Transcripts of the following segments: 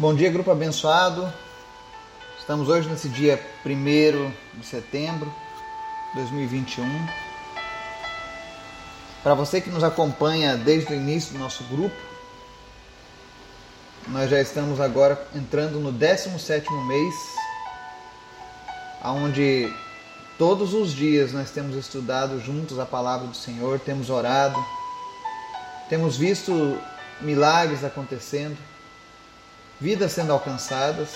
Bom dia, grupo abençoado. Estamos hoje nesse dia 1 de setembro de 2021. Para você que nos acompanha desde o início do nosso grupo, nós já estamos agora entrando no 17º mês, onde todos os dias nós temos estudado juntos a palavra do Senhor, temos orado, temos visto milagres acontecendo vidas sendo alcançadas,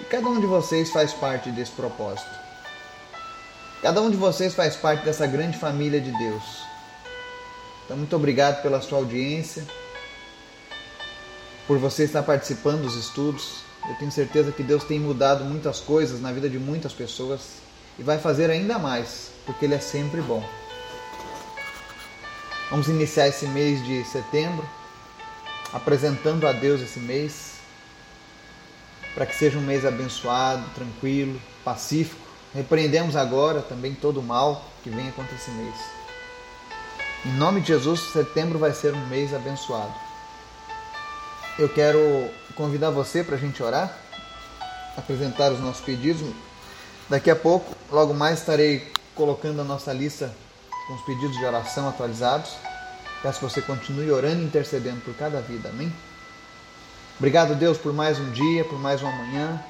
e cada um de vocês faz parte desse propósito. Cada um de vocês faz parte dessa grande família de Deus. Então, muito obrigado pela sua audiência, por você estar participando dos estudos. Eu tenho certeza que Deus tem mudado muitas coisas na vida de muitas pessoas e vai fazer ainda mais, porque Ele é sempre bom. Vamos iniciar esse mês de setembro apresentando a Deus esse mês, para que seja um mês abençoado, tranquilo, pacífico. Repreendemos agora também todo o mal que venha contra esse mês. Em nome de Jesus, setembro vai ser um mês abençoado. Eu quero convidar você para a gente orar, apresentar os nossos pedidos. Daqui a pouco, logo mais, estarei colocando a nossa lista com os pedidos de oração atualizados. Peço que você continue orando e intercedendo por cada vida. Amém? Obrigado, Deus, por mais um dia, por mais uma manhã,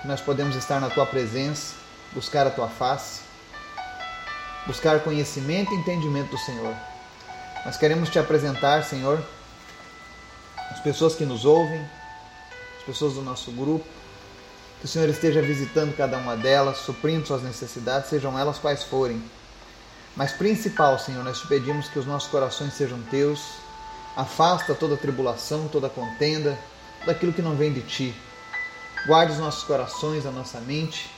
que nós podemos estar na tua presença, buscar a tua face, buscar conhecimento e entendimento do Senhor. Nós queremos te apresentar, Senhor, as pessoas que nos ouvem, as pessoas do nosso grupo, que o Senhor esteja visitando cada uma delas, suprindo suas necessidades, sejam elas quais forem. Mas principal, Senhor, nós te pedimos que os nossos corações sejam teus, afasta toda tribulação, toda contenda, daquilo que não vem de ti. Guarde os nossos corações, a nossa mente,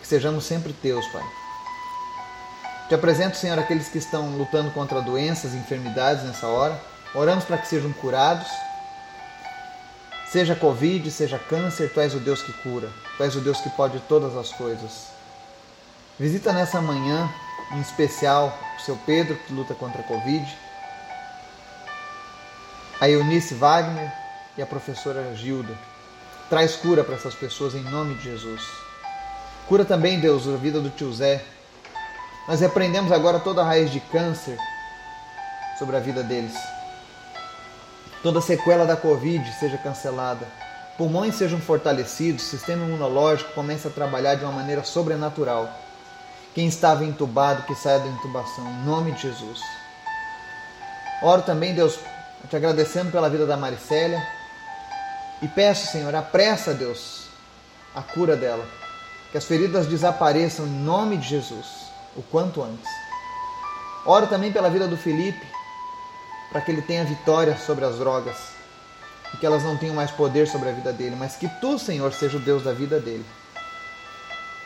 que sejamos sempre teus, Pai. Te apresento, Senhor, aqueles que estão lutando contra doenças e enfermidades nessa hora. Oramos para que sejam curados. Seja Covid, seja câncer, Tu és o Deus que cura. Tu és o Deus que pode todas as coisas. Visita nessa manhã, em especial, o seu Pedro, que luta contra a Covid. A Eunice Wagner, e a professora Gilda. Traz cura para essas pessoas em nome de Jesus. Cura também, Deus, a vida do tio Zé. Nós repreendemos agora toda a raiz de câncer sobre a vida deles. Toda sequela da Covid seja cancelada. Pulmões sejam fortalecidos, sistema imunológico comece a trabalhar de uma maneira sobrenatural. Quem estava entubado, que saia da intubação, em nome de Jesus. Oro também, Deus, te agradecendo pela vida da Maricélia, e peço, Senhor, apressa, Deus, a cura dela. Que as feridas desapareçam em nome de Jesus, o quanto antes. Oro também pela vida do Felipe, para que ele tenha vitória sobre as drogas e que elas não tenham mais poder sobre a vida dele, mas que tu, Senhor, seja o Deus da vida dele.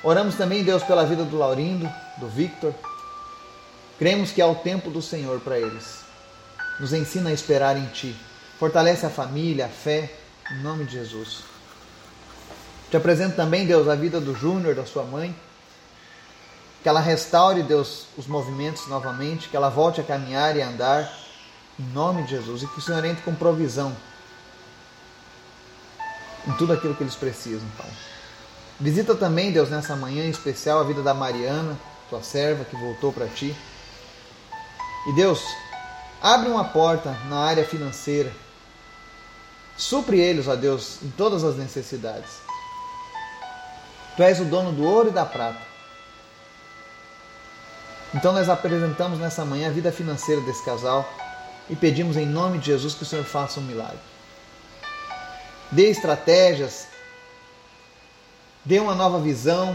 Oramos também, Deus, pela vida do Laurindo, do Victor. Cremos que há o tempo do Senhor para eles. Nos ensina a esperar em Ti. Fortalece a família, a fé em nome de Jesus. Te apresento também, Deus, a vida do Júnior, da sua mãe. Que ela restaure, Deus, os movimentos novamente, que ela volte a caminhar e a andar, em nome de Jesus. E que o Senhor entre com provisão em tudo aquilo que eles precisam, Pai. Visita também, Deus, nessa manhã em especial, a vida da Mariana, tua serva, que voltou para ti. E Deus, abre uma porta na área financeira Supre eles, ó Deus, em todas as necessidades. Tu és o dono do ouro e da prata. Então nós apresentamos nessa manhã a vida financeira desse casal e pedimos em nome de Jesus que o Senhor faça um milagre. Dê estratégias, dê uma nova visão,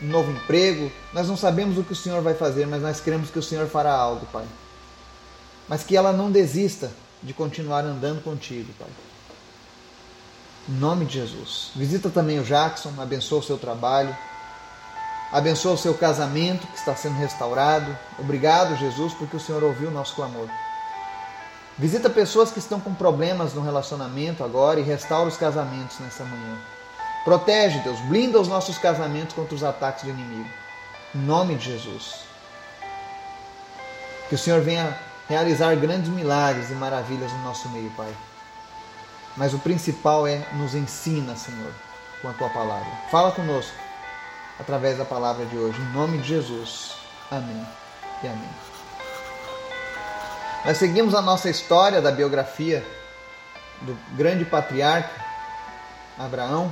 um novo emprego. Nós não sabemos o que o Senhor vai fazer, mas nós cremos que o Senhor fará algo, Pai. Mas que ela não desista de continuar andando contigo, Pai. Em nome de Jesus. Visita também o Jackson, abençoa o seu trabalho, abençoa o seu casamento que está sendo restaurado. Obrigado, Jesus, porque o Senhor ouviu o nosso clamor. Visita pessoas que estão com problemas no relacionamento agora e restaura os casamentos nessa manhã. Protege, Deus, blinda os nossos casamentos contra os ataques do inimigo. Em nome de Jesus. Que o Senhor venha realizar grandes milagres e maravilhas no nosso meio, Pai. Mas o principal é nos ensina, Senhor, com a tua palavra. Fala conosco através da palavra de hoje. Em nome de Jesus. Amém e amém. Nós seguimos a nossa história da biografia do grande patriarca Abraão,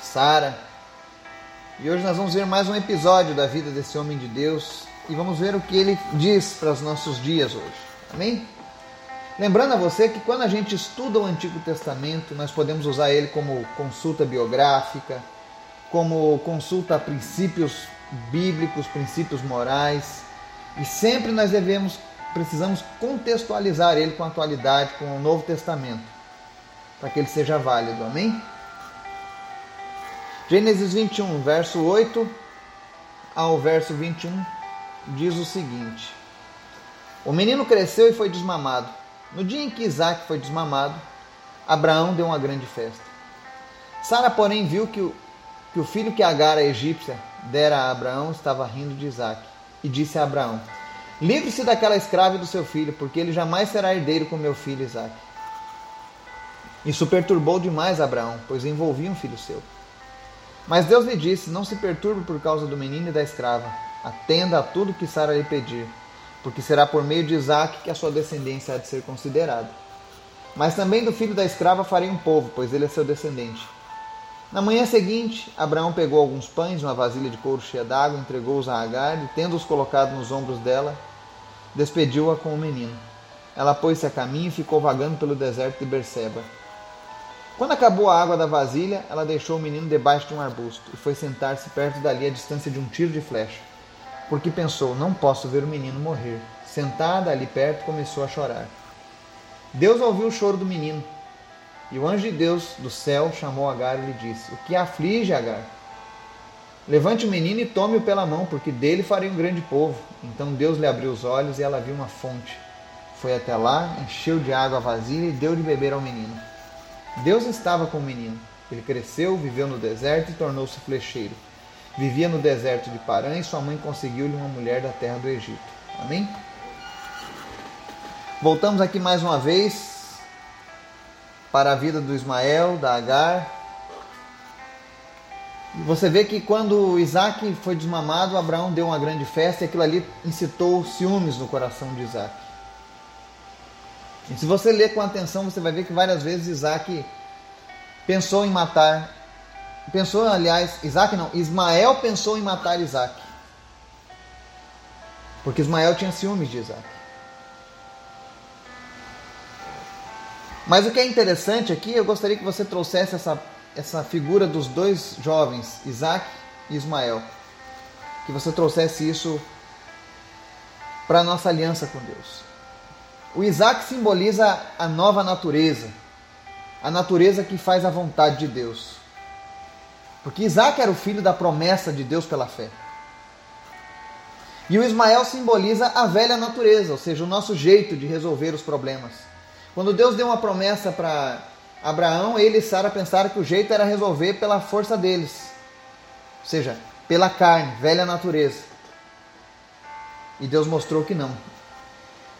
Sara. E hoje nós vamos ver mais um episódio da vida desse homem de Deus e vamos ver o que ele diz para os nossos dias hoje. Amém? Lembrando a você que quando a gente estuda o Antigo Testamento, nós podemos usar ele como consulta biográfica, como consulta a princípios bíblicos, princípios morais, e sempre nós devemos precisamos contextualizar ele com a atualidade, com o Novo Testamento, para que ele seja válido. Amém? Gênesis 21, verso 8 ao verso 21 diz o seguinte: O menino cresceu e foi desmamado. No dia em que Isaac foi desmamado, Abraão deu uma grande festa. Sara, porém, viu que o, que o filho que Agar, a egípcia, dera a Abraão estava rindo de Isaac, e disse a Abraão: Livre-se daquela escrava e do seu filho, porque ele jamais será herdeiro com meu filho Isaac. Isso perturbou demais Abraão, pois envolvia um filho seu. Mas Deus lhe disse: Não se perturbe por causa do menino e da escrava. Atenda a tudo que Sara lhe pedir, porque será por meio de Isaac que a sua descendência há de ser considerada. Mas também do filho da escrava farei um povo, pois ele é seu descendente. Na manhã seguinte, Abraão pegou alguns pães uma vasilha de couro cheia d'água, entregou-os a Agar e, tendo-os colocado nos ombros dela, despediu-a com o menino. Ela pôs-se a caminho e ficou vagando pelo deserto de Berseba. Quando acabou a água da vasilha, ela deixou o menino debaixo de um arbusto e foi sentar-se perto dali a distância de um tiro de flecha, porque pensou: não posso ver o menino morrer. Sentada ali perto, começou a chorar. Deus ouviu o choro do menino. E o anjo de Deus do céu chamou Agar e lhe disse: O que aflige, Agar? Levante o menino e tome-o pela mão, porque dele farei um grande povo. Então Deus lhe abriu os olhos e ela viu uma fonte. Foi até lá, encheu de água a vasilha e deu de beber ao menino. Deus estava com o menino. Ele cresceu, viveu no deserto e tornou-se flecheiro. Vivia no deserto de Parã e sua mãe conseguiu-lhe uma mulher da terra do Egito. Amém? Voltamos aqui mais uma vez para a vida do Ismael, da Agar, você vê que quando Isaac foi desmamado, Abraão deu uma grande festa e aquilo ali incitou ciúmes no coração de Isaac. E se você ler com atenção, você vai ver que várias vezes Isaac pensou em matar. Pensou, aliás, Isaac não, Ismael pensou em matar Isaac. Porque Ismael tinha ciúmes de Isaac. Mas o que é interessante aqui, eu gostaria que você trouxesse essa essa figura dos dois jovens, Isaac e Ismael. Que você trouxesse isso para a nossa aliança com Deus. O Isaac simboliza a nova natureza, a natureza que faz a vontade de Deus. Porque Isaac era o filho da promessa de Deus pela fé. E o Ismael simboliza a velha natureza, ou seja, o nosso jeito de resolver os problemas. Quando Deus deu uma promessa para Abraão, ele e Sara pensaram que o jeito era resolver pela força deles, ou seja, pela carne, velha natureza. E Deus mostrou que não.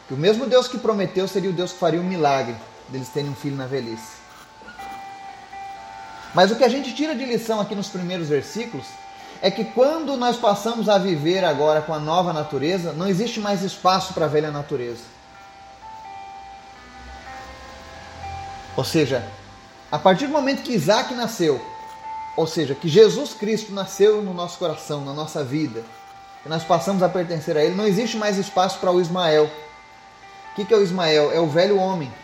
Que o mesmo Deus que prometeu seria o Deus que faria um milagre deles terem um filho na velhice. Mas o que a gente tira de lição aqui nos primeiros versículos é que quando nós passamos a viver agora com a nova natureza, não existe mais espaço para a velha natureza. Ou seja, a partir do momento que Isaac nasceu, ou seja, que Jesus Cristo nasceu no nosso coração, na nossa vida, que nós passamos a pertencer a Ele, não existe mais espaço para o Ismael. O que, é o Ismael? É o velho homem,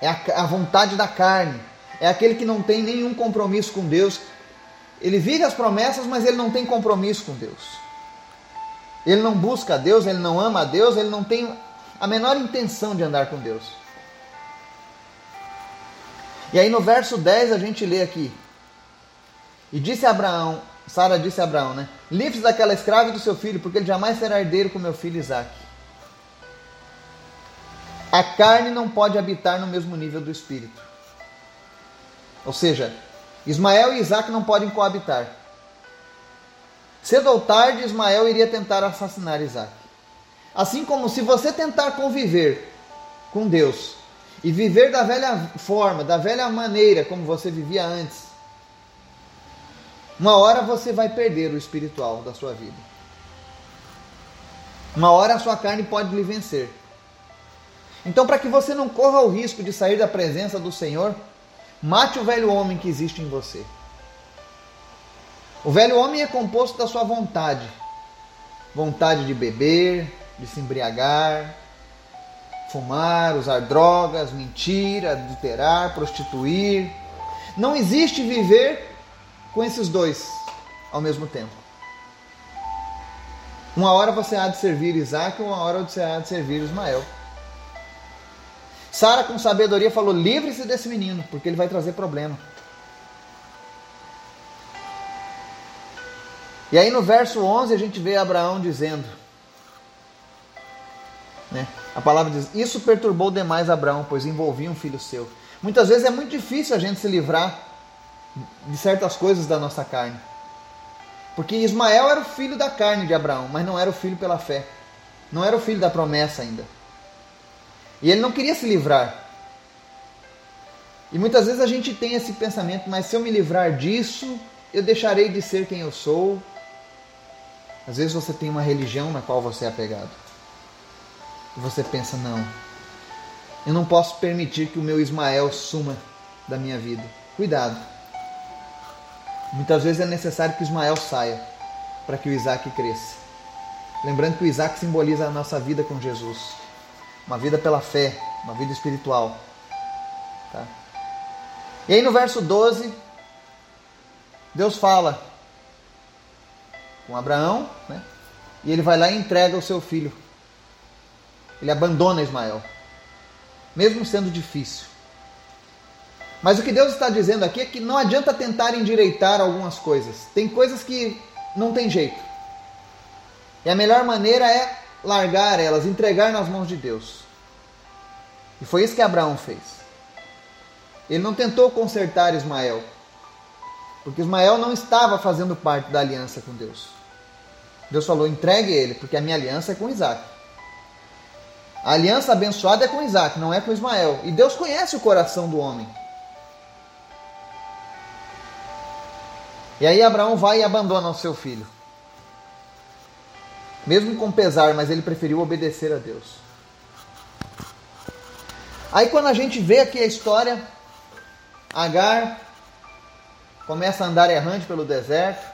é a vontade da carne, é aquele que não tem nenhum compromisso com Deus. Ele vive as promessas, mas ele não tem compromisso com Deus. Ele não busca a Deus, ele não ama a Deus, ele não tem a menor intenção de andar com Deus. E aí no verso 10 a gente lê aqui. E disse Abraão, Sara disse a Abraão, né? Livre-se daquela escrava e do seu filho, porque ele jamais será herdeiro com meu filho Isaac. A carne não pode habitar no mesmo nível do espírito. Ou seja, Ismael e Isaac não podem coabitar. Cedo ou tarde, Ismael iria tentar assassinar Isaac. Assim como se você tentar conviver com Deus e viver da velha forma, da velha maneira como você vivia antes, uma hora você vai perder o espiritual da sua vida. Uma hora a sua carne pode lhe vencer. Então, para que você não corra o risco de sair da presença do Senhor, mate o velho homem que existe em você. O velho homem é composto da sua vontade. Vontade de beber, de se embriagar, fumar, usar drogas, mentir, adulterar, prostituir. Não existe viver com esses dois ao mesmo tempo. Uma hora você há de servir Isaac, uma hora você há de servir Ismael. Sara, com sabedoria, falou: livre-se desse menino, porque ele vai trazer problema. E aí no verso 11 a gente vê Abraão dizendo: né? A palavra diz: Isso perturbou demais Abraão, pois envolvia um filho seu. Muitas vezes é muito difícil a gente se livrar de certas coisas da nossa carne. Porque Ismael era o filho da carne de Abraão, mas não era o filho pela fé. Não era o filho da promessa ainda. E ele não queria se livrar. E muitas vezes a gente tem esse pensamento, mas se eu me livrar disso, eu deixarei de ser quem eu sou. Às vezes você tem uma religião na qual você é apegado. E você pensa, não, eu não posso permitir que o meu Ismael suma da minha vida. Cuidado. Muitas vezes é necessário que Ismael saia para que o Isaac cresça. Lembrando que o Isaac simboliza a nossa vida com Jesus. Uma vida pela fé, uma vida espiritual. Tá? E aí no verso 12, Deus fala com Abraão, né? e ele vai lá e entrega o seu filho ele abandona Ismael, mesmo sendo difícil. Mas o que Deus está dizendo aqui é que não adianta tentar endireitar algumas coisas. Tem coisas que não tem jeito. E a melhor maneira é largar elas, entregar nas mãos de Deus. E foi isso que Abraão fez. Ele não tentou consertar Ismael, porque Ismael não estava fazendo parte da aliança com Deus. Deus falou: entregue ele, porque a minha aliança é com Isaac. A aliança abençoada é com Isaac, não é com Ismael. E Deus conhece o coração do homem. E aí Abraão vai e abandona o seu filho. Mesmo com pesar, mas ele preferiu obedecer a Deus. Aí quando a gente vê aqui a história, Agar começa a andar errante pelo deserto.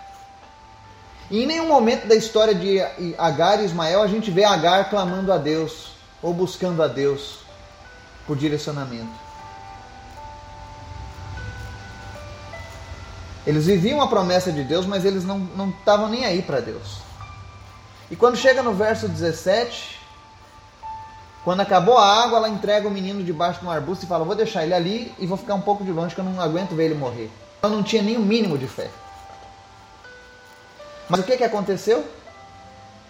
E em nenhum momento da história de Agar e Ismael a gente vê Agar clamando a Deus ou buscando a Deus por direcionamento. Eles viviam a promessa de Deus, mas eles não, estavam nem aí para Deus. E quando chega no verso 17, quando acabou a água, ela entrega o menino debaixo de um arbusto e fala: Vou deixar ele ali e vou ficar um pouco de longe, que eu não aguento ver ele morrer. Ela não tinha nem o mínimo de fé. Mas o que, que aconteceu?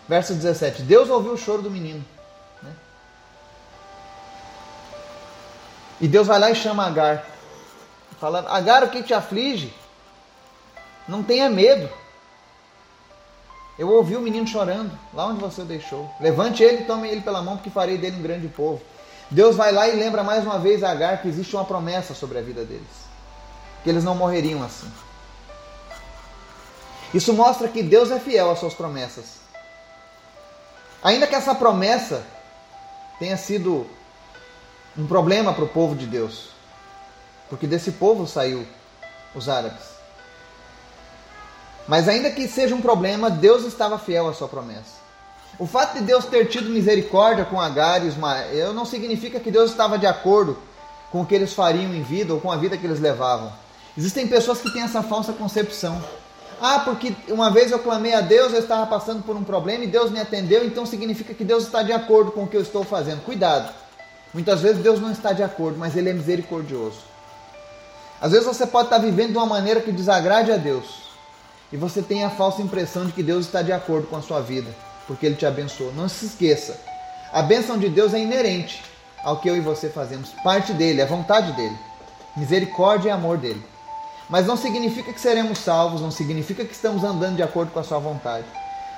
Verso 17: Deus ouviu o choro do menino. E Deus vai lá e chama Agar. Falando, Agar, o que te aflige? Não tenha medo. Eu ouvi o menino chorando, lá onde você o deixou. Levante ele e tome ele pela mão, porque farei dele um grande povo. Deus vai lá e lembra mais uma vez a Agar que existe uma promessa sobre a vida deles. Que eles não morreriam assim. Isso mostra que Deus é fiel às suas promessas. Ainda que essa promessa tenha sido um problema para o povo de Deus. Porque desse povo saiu os árabes. Mas ainda que seja um problema, Deus estava fiel à sua promessa. O fato de Deus ter tido misericórdia com Agar e Ismael não significa que Deus estava de acordo com o que eles fariam em vida ou com a vida que eles levavam. Existem pessoas que têm essa falsa concepção. Ah, porque uma vez eu clamei a Deus, eu estava passando por um problema e Deus me atendeu, então significa que Deus está de acordo com o que eu estou fazendo. Cuidado. Muitas vezes Deus não está de acordo, mas Ele é misericordioso. Às vezes você pode estar vivendo de uma maneira que desagrade a Deus. E você tem a falsa impressão de que Deus está de acordo com a sua vida, porque Ele te abençoou. Não se esqueça. A bênção de Deus é inerente ao que eu e você fazemos. Parte dele, é vontade dele. Misericórdia e amor dele. Mas não significa que seremos salvos, não significa que estamos andando de acordo com a sua vontade.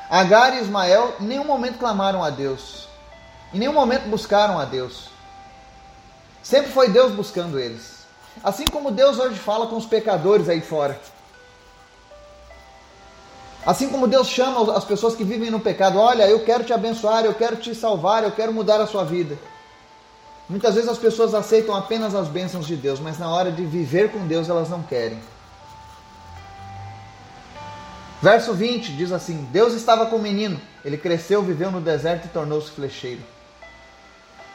Agar e Ismael em nenhum momento clamaram a Deus. Em nenhum momento buscaram a Deus. Sempre foi Deus buscando eles. Assim como Deus hoje fala com os pecadores aí fora. Assim como Deus chama as pessoas que vivem no pecado, olha, eu quero te abençoar, eu quero te salvar, eu quero mudar a sua vida. Muitas vezes as pessoas aceitam apenas as bênçãos de Deus, mas na hora de viver com Deus elas não querem. Verso 20 diz assim: Deus estava com o menino, ele cresceu, viveu no deserto e tornou-se flecheiro.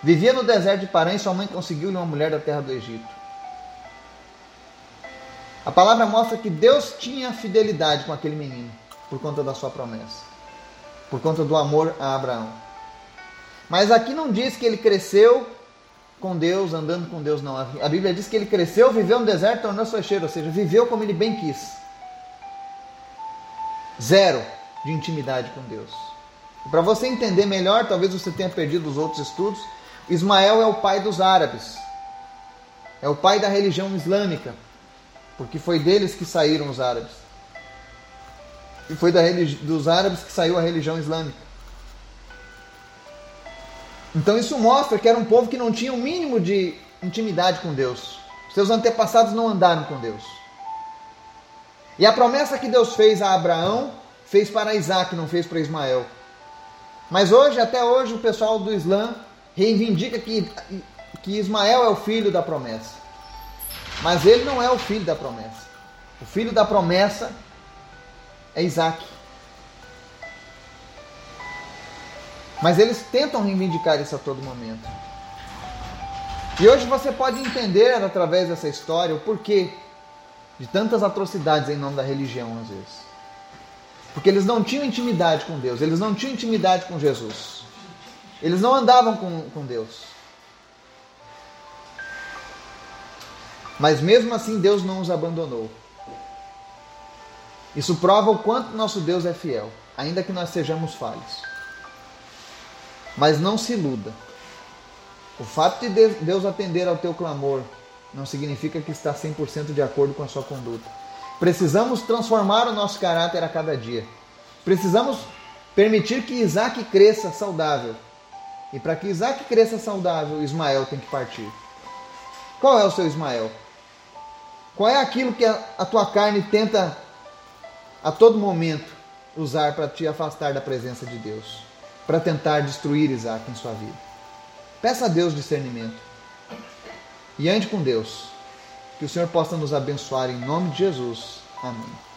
Vivia no deserto de Parã e sua mãe conseguiu-lhe uma mulher da terra do Egito. A palavra mostra que Deus tinha fidelidade com aquele menino por conta da sua promessa, por conta do amor a Abraão. Mas aqui não diz que ele cresceu com Deus, andando com Deus, não. A Bíblia diz que ele cresceu, viveu no deserto, tornou-se flecheiro, ou seja, viveu como ele bem quis. Zero de intimidade com Deus. Para você entender melhor, talvez você tenha perdido os outros estudos, Ismael é o pai dos árabes. É o pai da religião islâmica, porque foi deles que saíram os árabes. E foi da dos árabes que saiu a religião islâmica. Então isso mostra que era um povo que não tinha o um mínimo de intimidade com Deus. Seus antepassados não andaram com Deus. E a promessa que Deus fez a Abraão, fez para Isaac, não fez para Ismael. Mas hoje, até hoje, o pessoal do Islã reivindica que, que Ismael é o filho da promessa. Mas ele não é o filho da promessa. O filho da promessa é Isaac. Mas eles tentam reivindicar isso a todo momento. E hoje você pode entender através dessa história o porquê de tantas atrocidades em nome da religião, às vezes. Porque eles não tinham intimidade com Deus, eles não tinham intimidade com Jesus. Eles não andavam com, com Deus. Mas mesmo assim, Deus não os abandonou. Isso prova o quanto nosso Deus é fiel, ainda que nós sejamos falhos. Mas não se iluda. O fato de Deus atender ao teu clamor não significa que está 100% de acordo com a sua conduta. Precisamos transformar o nosso caráter a cada dia. Precisamos permitir que Isaac cresça saudável. E para que Isaac cresça saudável, Ismael tem que partir. Qual é o seu Ismael? Qual é aquilo que a, a tua carne tenta a todo momento usar para te afastar da presença de Deus? Para tentar destruir Isaac em sua vida? Peça a Deus discernimento e ande com Deus. Que o Senhor possa nos abençoar em nome de Jesus. Amém.